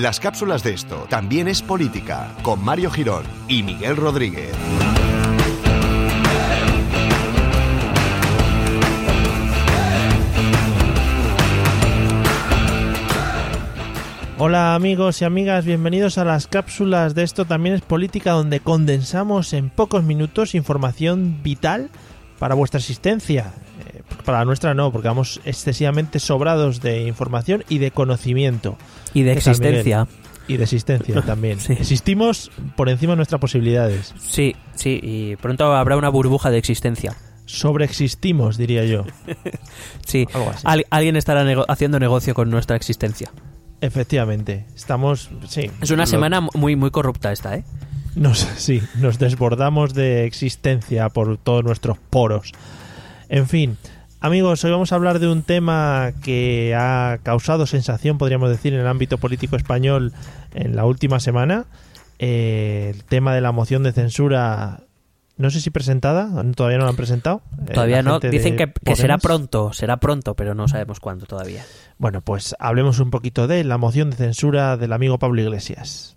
Las cápsulas de esto también es política, con Mario Girón y Miguel Rodríguez. Hola amigos y amigas, bienvenidos a las cápsulas de esto también es política donde condensamos en pocos minutos información vital para vuestra existencia. Para la nuestra no, porque vamos excesivamente sobrados de información y de conocimiento. Y de ¿Qué tal, existencia. Y de existencia también. Sí. Existimos por encima de nuestras posibilidades. Sí, sí, y pronto habrá una burbuja de existencia. Sobreexistimos, diría yo. Sí. Al- alguien estará nego- haciendo negocio con nuestra existencia. Efectivamente. Estamos, sí. Es una lo- semana muy, muy corrupta esta, ¿eh? Nos, sí, nos desbordamos de existencia por todos nuestros poros. En fin, amigos, hoy vamos a hablar de un tema que ha causado sensación, podríamos decir, en el ámbito político español en la última semana. Eh, el tema de la moción de censura, no sé si presentada, todavía no la han presentado. eh, Todavía no. Dicen que, que será pronto, será pronto, pero no sabemos cuándo todavía. Bueno, pues hablemos un poquito de la moción de censura del amigo Pablo Iglesias.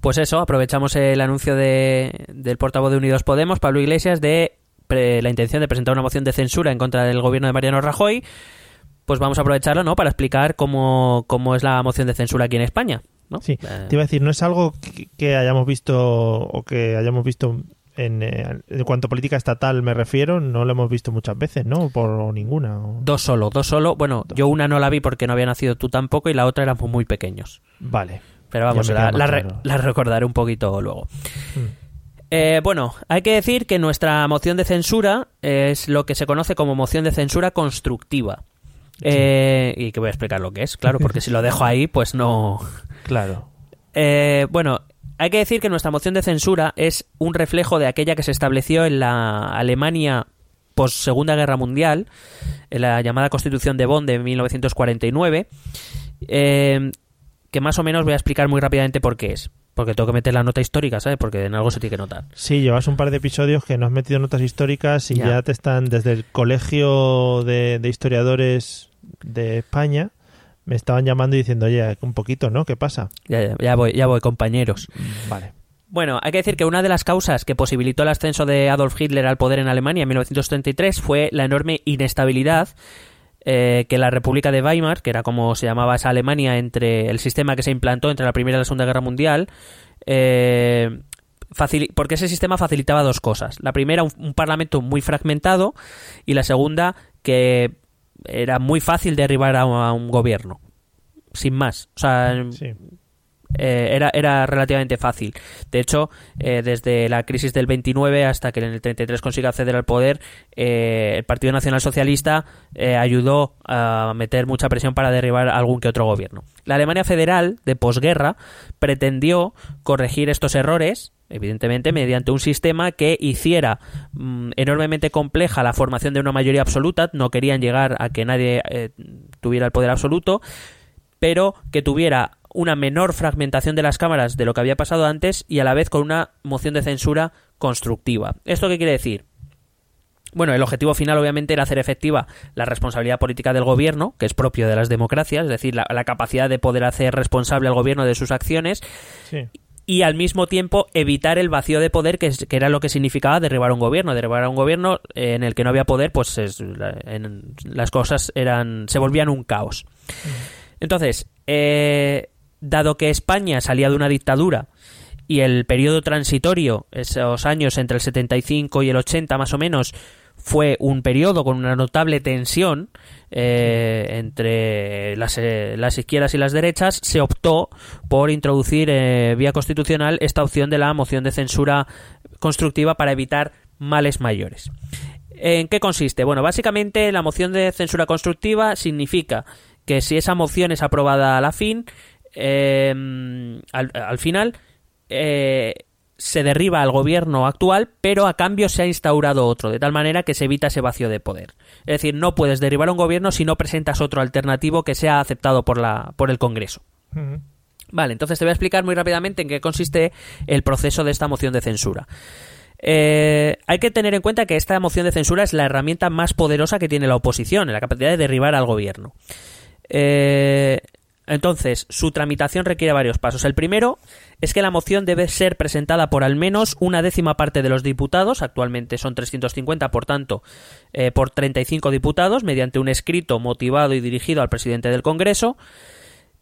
Pues eso, aprovechamos el anuncio de, del portavoz de Unidos Podemos, Pablo Iglesias, de pre- la intención de presentar una moción de censura en contra del gobierno de Mariano Rajoy. Pues vamos a aprovecharlo, ¿no? Para explicar cómo, cómo es la moción de censura aquí en España. ¿no? Sí, Eh, te iba a decir, no es algo que, que hayamos visto o que hayamos visto en, eh, en cuanto a política estatal me refiero, no lo hemos visto muchas veces, ¿no? Por ninguna. o- Dos solo, dos solo. Bueno, yo una no la vi porque no había nacido tú tampoco y la otra éramos muy pequeños. Vale. Pero vamos, la, re- la recordaré un poquito luego. Mm. Eh, bueno, hay que decir que nuestra moción de censura es lo que se conoce como moción de censura constructiva. Eh, y que voy a explicar lo que es, claro, porque si lo dejo ahí, pues no. Claro. Eh, bueno, hay que decir que nuestra moción de censura es un reflejo de aquella que se estableció en la Alemania post Segunda Guerra Mundial, en la llamada Constitución de Bonn de 1949, eh, que más o menos voy a explicar muy rápidamente por qué es. Porque tengo que meter la nota histórica, ¿sabes? Porque en algo se tiene que notar. Sí, llevas un par de episodios que no has metido notas históricas y Ya. ya, te están desde el colegio de, de historiadores de España me estaban llamando y diciendo, oye, un poquito, ¿no? ¿Qué pasa? Ya, ya- ya voy, ya voy, compañeros. Vale. Bueno, hay que decir que una de las causas que posibilitó el ascenso de Adolf Hitler al poder en Alemania en 1933 fue la enorme inestabilidad eh, que la República de Weimar, que era como se llamaba esa Alemania entre el sistema que se implantó entre la Primera y la Segunda Guerra Mundial, eh, porque ese sistema facilitaba dos cosas. La primera, un, parlamento muy fragmentado y la segunda, que era muy fácil derribar a, a un gobierno. Sin más. O sea. Eh, era, era relativamente fácil. De hecho, eh, desde la crisis del 29 hasta que en el 33 consiga acceder al poder, eh, el Partido Nacional Socialista ayudó a meter mucha presión para derribar algún que otro gobierno. La Alemania federal de posguerra pretendió corregir estos errores evidentemente mediante un sistema que hiciera mm, enormemente compleja la formación de una mayoría absoluta, no querían llegar a que nadie tuviera el poder absoluto, pero que tuviera una menor fragmentación de las cámaras de lo que había pasado antes y a la vez con una moción de censura constructiva. ¿Esto qué quiere decir? Bueno, el objetivo final obviamente era hacer efectiva la responsabilidad política del gobierno, que es propio de las democracias, es decir, la, la capacidad de poder hacer responsable al gobierno de sus acciones Sí. y al mismo tiempo evitar el vacío de poder que, era lo que significaba derribar un gobierno derribar a un gobierno eh, en el que no había poder pues es- la- en- las cosas eran se volvían un caos entonces eh, dado que España salía de una dictadura y el periodo transitorio esos años entre el 75 y el 80 más o menos fue un periodo con una notable tensión eh, entre las, eh, las izquierdas y las derechas, se optó por introducir eh, vía constitucional esta opción de la moción de censura constructiva para evitar males mayores. ¿En qué consiste? Bueno, básicamente la moción de censura constructiva significa que si esa moción es aprobada a la fin, eh, al, al final, eh, se derriba al gobierno actual, pero a cambio se ha instaurado otro, de tal manera que se evita ese vacío de poder. Es decir, no puedes derribar un gobierno si no presentas otro alternativo que sea aceptado por, la, por el Congreso. Vale, entonces te voy a explicar muy rápidamente en qué consiste el proceso de esta moción de censura. Eh, hay que tener en cuenta que esta moción de censura es la herramienta más poderosa que tiene la oposición, en la capacidad de derribar al gobierno. Eh, Entonces, su tramitación requiere varios pasos. El primero es que la moción debe ser presentada por al menos una décima parte de los diputados, actualmente son 350, por tanto, eh, por 35 diputados, mediante un escrito motivado y dirigido al presidente del Congreso.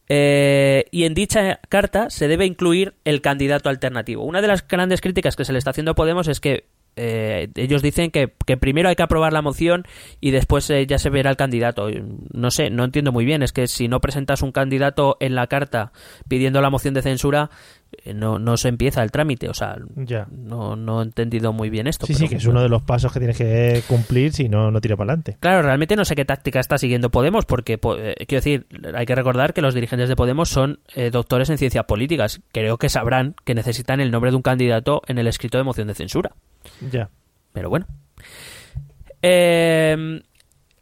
Eh, y en dicha carta se debe incluir el candidato alternativo. Una de las grandes críticas que se le está haciendo a Podemos es que eh, ellos dicen que, que, primero hay que aprobar la moción y después eh, ya se verá el candidato. No sé, no entiendo muy bien. Es que si no presentas un candidato en la carta pidiendo la moción de censura, eh, no, no se empieza el trámite. O sea, Ya. no, no he entendido muy bien esto. Sí, pero sí, que es uno de los pasos que tienes que cumplir si no, no tira para adelante. Claro, realmente no sé qué táctica está siguiendo Podemos, porque po- eh, quiero decir, hay que recordar que los dirigentes de Podemos son eh, doctores en ciencias políticas. Creo que sabrán que necesitan el nombre de un candidato en el escrito de moción de censura. Ya. Pero bueno. Eh,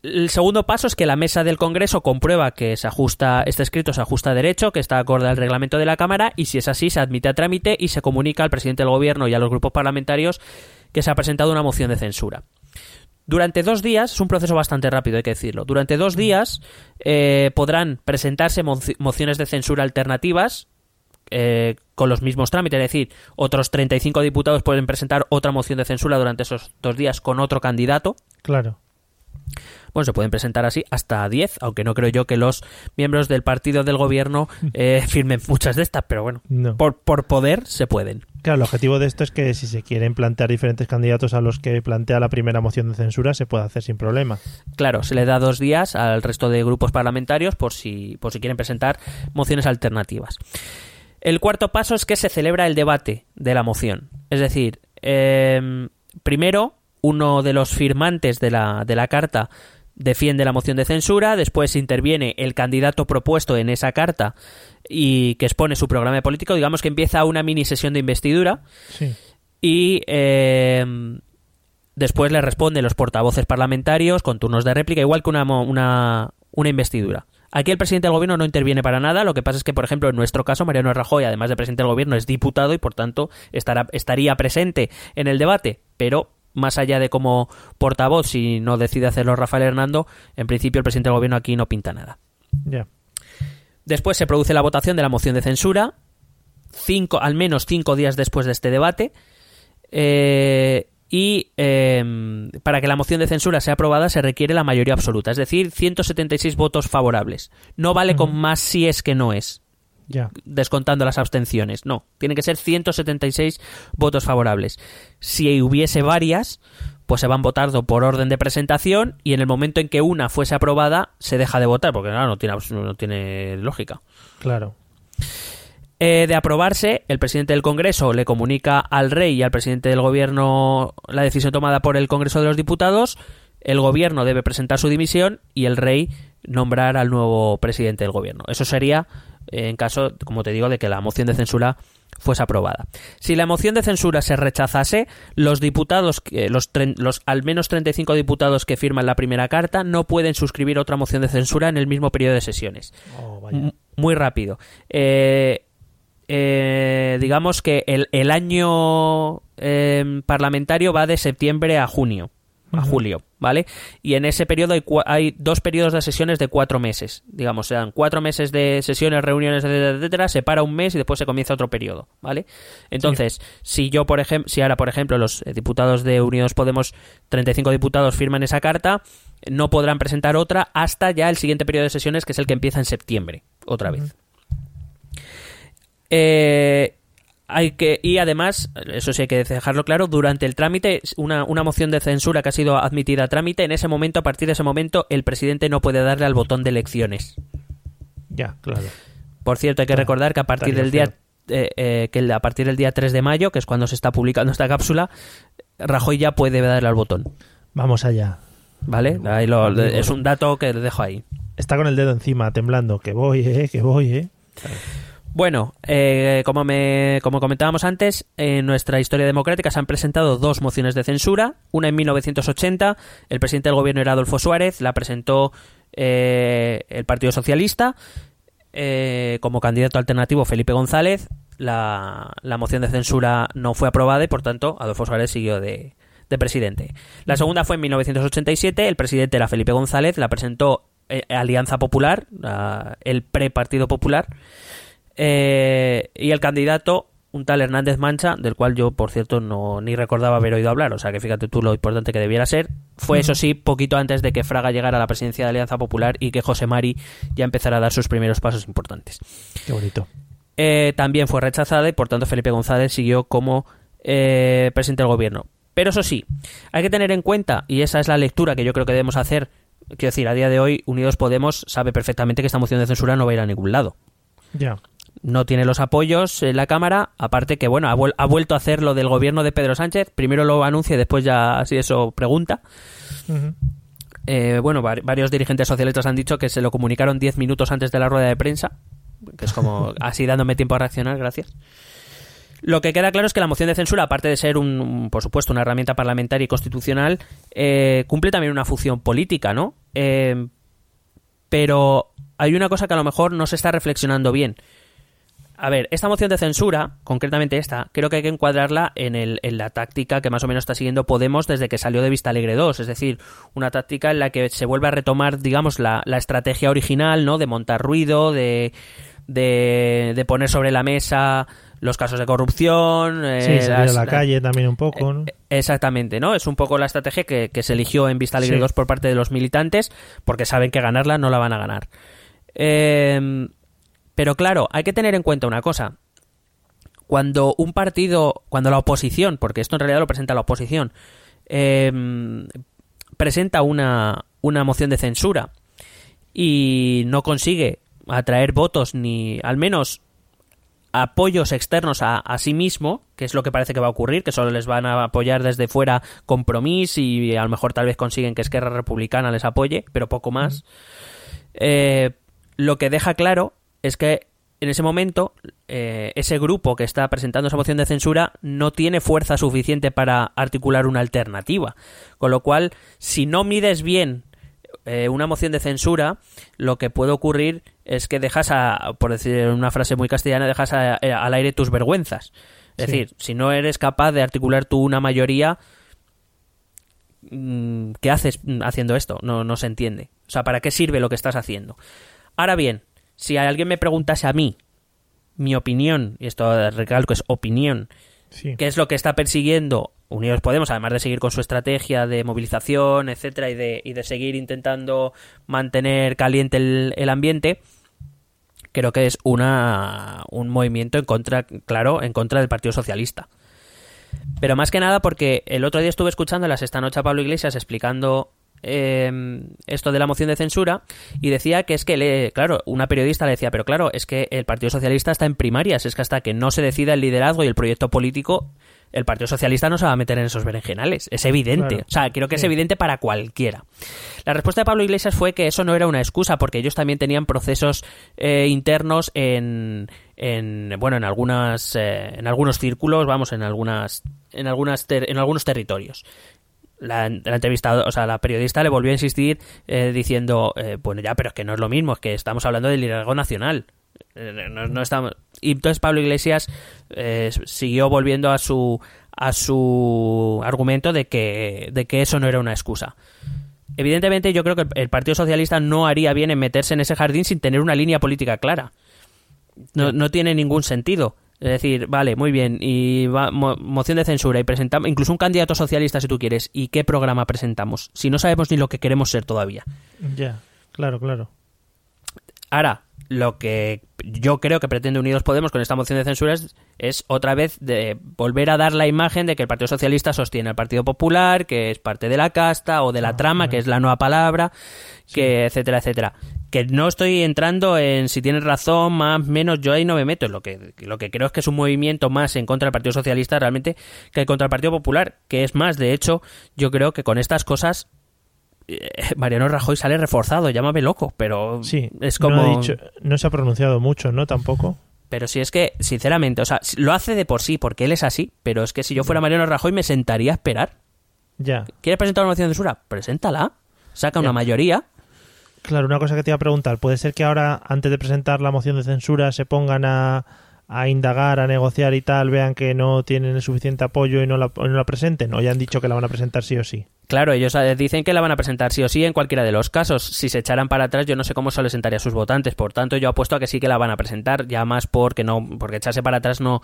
el segundo paso es que la mesa del Congreso comprueba que se ajusta, este escrito se ajusta a derecho, que está acorde al reglamento de la Cámara, y si es así, se admite a trámite y se comunica al presidente del Gobierno y a los grupos parlamentarios que se ha presentado una moción de censura. Durante dos días, es un proceso bastante rápido, hay que decirlo. Durante dos días eh, podrán presentarse moci- mociones de censura alternativas eh, con los mismos trámites, es decir, otros 35 diputados pueden presentar otra moción de censura durante esos dos días con otro candidato. Claro. Bueno, se pueden presentar así hasta 10, aunque no creo yo que los miembros del partido del gobierno eh, firmen muchas de estas, pero bueno, No. por, por poder se pueden. Claro, el objetivo de esto es que si se quieren plantear diferentes candidatos a los que plantea la primera moción de censura, se puede hacer sin problema. Claro, se le da dos días al resto de grupos parlamentarios por si, por si quieren presentar mociones alternativas. El cuarto paso es que se celebra el debate de la moción. Es decir, eh, primero, uno de los firmantes de la, de la carta defiende la moción de censura, después interviene el candidato propuesto en esa carta y que expone su programa político, digamos que empieza una mini sesión de investidura Sí. y eh, después le responden los portavoces parlamentarios con turnos de réplica, igual que una, una, una investidura. Aquí el presidente del gobierno no interviene para nada, lo que pasa es que, por ejemplo, en nuestro caso, Mariano Rajoy, además de presidente del gobierno, es diputado y, por tanto, estará, estaría presente en el debate, pero más allá de como portavoz, si no decide hacerlo Rafael Hernando, en principio el presidente del gobierno aquí no pinta nada. Después se produce la votación de la moción de censura, cinco, al menos cinco días después de este debate. eh, y eh, para que la moción de censura sea aprobada se requiere la mayoría absoluta, es decir, 176 votos favorables. No vale con más si es que no es, Ya. descontando las abstenciones. No, tienen que ser 176 votos favorables. Si hubiese varias, pues se van votando por orden de presentación y en el momento en que una fuese aprobada se deja de votar, porque claro, no tiene, abs- no tiene lógica. Claro. Eh, de aprobarse, el presidente del Congreso le comunica al rey y al presidente del gobierno la decisión tomada por el Congreso de los Diputados. El gobierno debe presentar su dimisión y el rey nombrar al nuevo presidente del gobierno. Eso sería eh, en caso, como te digo, de que la moción de censura fuese aprobada. Si la moción de censura se rechazase, los diputados, los, los al menos 35 diputados que firman la primera carta no pueden suscribir otra moción de censura en el mismo periodo de sesiones. Oh, vaya. Muy rápido. Eh, eh, digamos que el, el año eh, parlamentario va de septiembre a junio, a julio, ¿vale? Y en ese periodo hay, hay dos periodos de sesiones de cuatro meses. Digamos, se dan cuatro meses de sesiones, reuniones, etcétera, etcétera, se para un mes y después se comienza otro periodo, ¿vale? Entonces, si yo, por ejemplo, si ahora, por ejemplo, los eh, diputados de Unidos Podemos, 35 diputados firman esa carta, no podrán presentar otra hasta ya el siguiente periodo de sesiones, que es el que empieza en septiembre, otra vez. Eh, hay que y además eso sí hay que dejarlo claro durante el trámite una, una moción de censura que ha sido admitida a trámite en ese momento a partir de ese momento el presidente no puede darle al botón de elecciones Ya, claro. por cierto hay que recordar que a partir del día eh, eh, que a partir del día 3 de mayo que es cuando se está publicando esta cápsula Rajoy ya puede darle al botón Vamos allá. vale Ahí lo- es un dato que dejo ahí Está con el dedo encima, temblando. Que voy, eh, que voy, eh. Bueno, eh, como, me, como comentábamos antes, en nuestra historia democrática se han presentado dos mociones de censura. Una en 1980, el presidente del gobierno era Adolfo Suárez, la presentó eh, el Partido Socialista. eh, como candidato alternativo Felipe González, la, la moción de censura no fue aprobada y por tanto Adolfo Suárez siguió de, de presidente. La segunda fue en 1987, el presidente era Felipe González, la presentó eh, Alianza Popular, el pre-Partido Popular, eh, y el candidato, un tal Hernández Mancha, del cual yo, por cierto, no ni recordaba haber oído hablar, o sea que fíjate tú lo importante que debiera ser. Fue, eso sí, poquito antes de que Fraga llegara a la presidencia de Alianza Popular y que José Mari ya empezara a dar sus primeros pasos importantes. Qué bonito. Eh, también fue rechazada y por tanto Felipe González siguió como eh, presidente del gobierno. Pero eso sí, hay que tener en cuenta, y esa es la lectura que yo creo que debemos hacer, quiero decir, a día de hoy Unidos Podemos sabe perfectamente que esta moción de censura no va a ir a ningún lado. Ya. No tiene los apoyos en la Cámara, aparte que, bueno, ha, vuelto a hacer lo del gobierno de Pedro Sánchez, primero lo anuncia y después ya, así eso, pregunta. Eh, bueno, varios dirigentes socialistas han dicho que se lo comunicaron 10 minutos antes de la rueda de prensa, que es como así dándome tiempo a reaccionar, gracias. Lo que queda claro es que la moción de censura, aparte de ser, un, por supuesto, una herramienta parlamentaria y constitucional, eh, cumple también una función política, ¿no? Eh, pero hay una cosa que a lo mejor no se está reflexionando bien. A ver, esta moción de censura, concretamente esta, creo que hay que encuadrarla en, el, en la táctica que más o menos está siguiendo Podemos desde que salió de Vista Alegre 2, es decir, una táctica en la que se vuelve a retomar, digamos, la, la estrategia original, ¿no? De montar ruido, de, de, de poner sobre la mesa los casos de corrupción. Eh, sí, a la calle también un poco, ¿no? Eh, exactamente, ¿no? Es un poco la estrategia que, se eligió en Vista Alegre 2 por parte de los militantes, porque saben que ganarla no la van a ganar. Eh, pero claro, hay que tener en cuenta una cosa. Cuando un partido, cuando la oposición, porque esto en realidad lo presenta la oposición, presenta una, una moción de censura y no consigue atraer votos ni al menos apoyos externos a, sí mismo, que es lo que parece que va a ocurrir, que solo les van a apoyar desde fuera compromiso y a lo mejor tal vez consiguen que Esquerra Republicana les apoye, pero poco más. Eh, lo que deja claro es que en ese momento eh, ese grupo que está presentando esa moción de censura no tiene fuerza suficiente para articular una alternativa. Con lo cual, si no mides bien eh, una moción de censura, lo que puede ocurrir es que dejas, a, por decir una frase muy castellana, dejas eh, al aire tus vergüenzas. Es decir, si no eres capaz de articular tú una mayoría, mm, ¿qué haces haciendo esto? No, no se entiende. O sea, ¿para qué sirve lo que estás haciendo? Ahora bien, si alguien me preguntase a mí mi opinión, y esto recalco es opinión, qué es lo que está persiguiendo Unidos Podemos, además de seguir con su estrategia de movilización, etcétera, y de, y de seguir intentando mantener caliente el, ambiente, creo que es una, un movimiento en contra, claro, en contra del Partido Socialista. Pero más que nada porque el otro día estuve escuchándolas esta noche a Pablo Iglesias explicando eh, esto de la moción de censura y decía que es que, le, claro, una periodista le decía, pero claro, es que el Partido Socialista está en primarias, es que hasta que no se decida el liderazgo y el proyecto político, el Partido Socialista no se va a meter en esos berenjenales. Es evidente. O sea, creo que es evidente para cualquiera. La respuesta de Pablo Iglesias fue que eso no era una excusa, porque ellos también tenían procesos eh, internos en, en, bueno, en algunas, eh, en algunos círculos, vamos, en algunas, en algunas, en algunos territorios. La, la, o sea, la periodista le volvió a insistir eh, diciendo, bueno, ya, pero es que no es lo mismo, es que estamos hablando del liderazgo nacional. No, estamos... Y entonces Pablo Iglesias eh, siguió volviendo a su, a su argumento de que, de que eso no era una excusa. Evidentemente yo creo que el Partido Socialista no haría bien en meterse en ese jardín sin tener una línea política clara. No, no tiene ningún sentido. Es decir, vale, muy bien, y moción de censura y presentamos, incluso un candidato socialista si tú quieres, ¿y qué programa presentamos? Si no sabemos ni lo que queremos ser todavía. Ya, claro, claro. Ahora, lo que yo creo que pretende Unidos Podemos con esta moción de censura es, otra vez de volver a dar la imagen de que el Partido Socialista sostiene al Partido Popular, que es parte de la casta o de la ah, trama, que es la nueva palabra, que etcétera, etcétera. Que no estoy entrando en si tienes razón, más, menos, yo ahí no me meto. Lo que, lo que creo es que es un movimiento más en contra del Partido Socialista realmente que contra el Partido Popular, que es más, de hecho, yo creo que con estas cosas eh, Mariano Rajoy sale reforzado, llámame loco, pero sí, es como... No, no se ha pronunciado mucho, ¿no? Tampoco. Pero si es que, sinceramente, o sea, lo hace de por sí, porque él es así, pero es que si yo fuera Mariano Rajoy me sentaría a esperar. Ya. ¿Quieres presentar una moción de censura? Preséntala. Saca una mayoría. Claro, una cosa que te iba a preguntar. ¿Puede ser que ahora, antes de presentar la moción de censura, se pongan a, indagar, a negociar y tal, vean que no tienen el suficiente apoyo y no la, presenten? ¿O ya han dicho que la van a presentar sí o sí? Claro, ellos eh, dicen que la van a presentar sí o sí en cualquiera de los casos. Si se echaran para atrás, yo no sé cómo se le sentaría a sus votantes. Por tanto, yo apuesto a que sí que la van a presentar, ya más porque no, porque echarse para atrás no,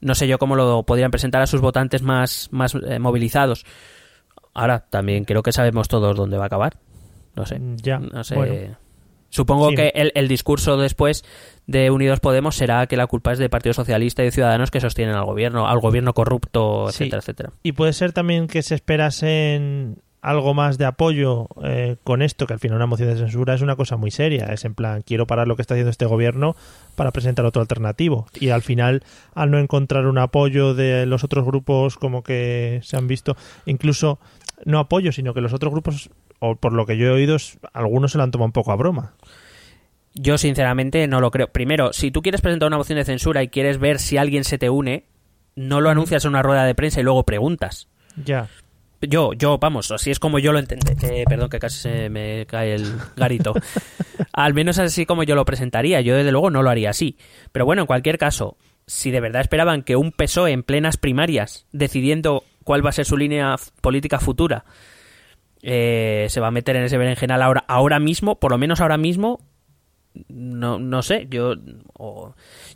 no sé yo cómo lo podrían presentar a sus votantes más, más eh, movilizados. Ahora, también creo que sabemos todos dónde va a acabar. No sé. Ya. No sé. Bueno. Supongo Sí. que el, el discurso después de Unidos Podemos será que la culpa es del Partido Socialista y de Ciudadanos que sostienen al gobierno, al gobierno corrupto, Sí. etcétera, etcétera. Y puede ser también que se esperasen algo más de apoyo eh, con esto, que al final una moción de censura es una cosa muy seria. Es en plan, quiero parar lo que está haciendo este gobierno para presentar otro alternativo. Y al final, al no encontrar un apoyo de los otros grupos como que se han visto, incluso no apoyo, sino que los otros grupos, o por lo que yo he oído, algunos se lo han tomado un poco a broma. Yo sinceramente no lo creo. Primero, si tú quieres presentar una moción de censura y quieres ver si alguien se te une, no lo anuncias en una rueda de prensa y luego preguntas. Ya. Yo, yo, vamos, así es como yo lo entendí. Eh, perdón, que casi se me cae el garito. Al menos así como yo lo presentaría. Yo, desde luego, no lo haría así. Pero bueno, en cualquier caso, si de verdad esperaban que un PSOE en plenas primarias, decidiendo cuál va a ser su línea política futura, eh, se va a meter en ese berenjenal ahora, ahora mismo, por lo menos ahora mismo, no, no sé, yo,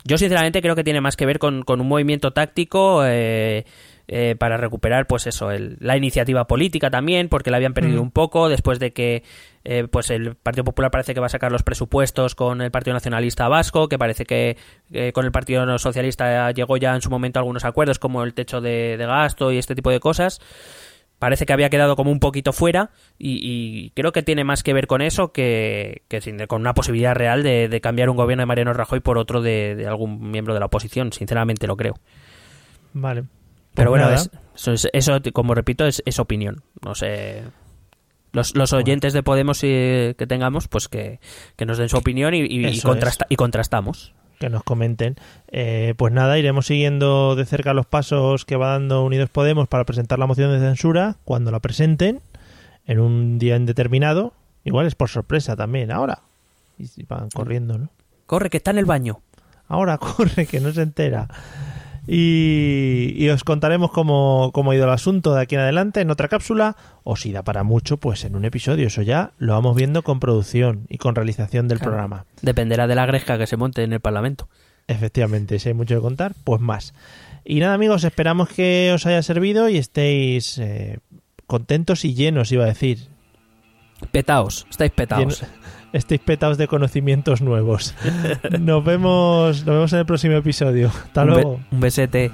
yo sinceramente creo que tiene más que ver con, con un movimiento táctico eh, eh, para recuperar, pues eso, el- la iniciativa política también, porque la habían perdido Mm. un poco después de que, eh, pues el Partido Popular parece que va a sacar los presupuestos con el Partido Nacionalista Vasco, que parece que eh, con el Partido Socialista llegó ya en su momento a algunos acuerdos como el techo de, de gasto y este tipo de cosas parece que había quedado como un poquito fuera y, y creo que tiene más que ver con eso que, que sin- con una posibilidad real de, de cambiar un gobierno de Mariano Rajoy por otro de, de algún miembro de la oposición. Sinceramente lo creo. Vale. Pero Pues bueno, es- eso, es- eso, como repito, es, es opinión. No sé. Los, los oyentes de Podemos eh, que tengamos, pues que, que nos den su opinión y, y- y contrasta- y contrastamos. Que nos comenten. Eh, pues nada, iremos siguiendo de cerca los pasos que va dando Unidos Podemos para presentar la moción de censura cuando la presenten en un día indeterminado. Igual es por sorpresa también, ahora. Y van corriendo, ¿no? Corre, que está en el baño. Ahora corre, que no se entera. Y, y os contaremos cómo, cómo ha ido el asunto de aquí en adelante en otra cápsula. O si da para mucho, pues en un episodio. Eso ya lo vamos viendo con producción y con realización del Claro. programa. Dependerá de la gresca que se monte en el Parlamento. Efectivamente, si hay mucho que contar, pues más. Y nada, amigos, esperamos que os haya servido y estéis eh, contentos y llenos, iba a decir. Petaos, estáis petaos. Estéis petados de conocimientos nuevos. nos vemos, nos vemos en el próximo episodio. Hasta Un be- luego. un besete.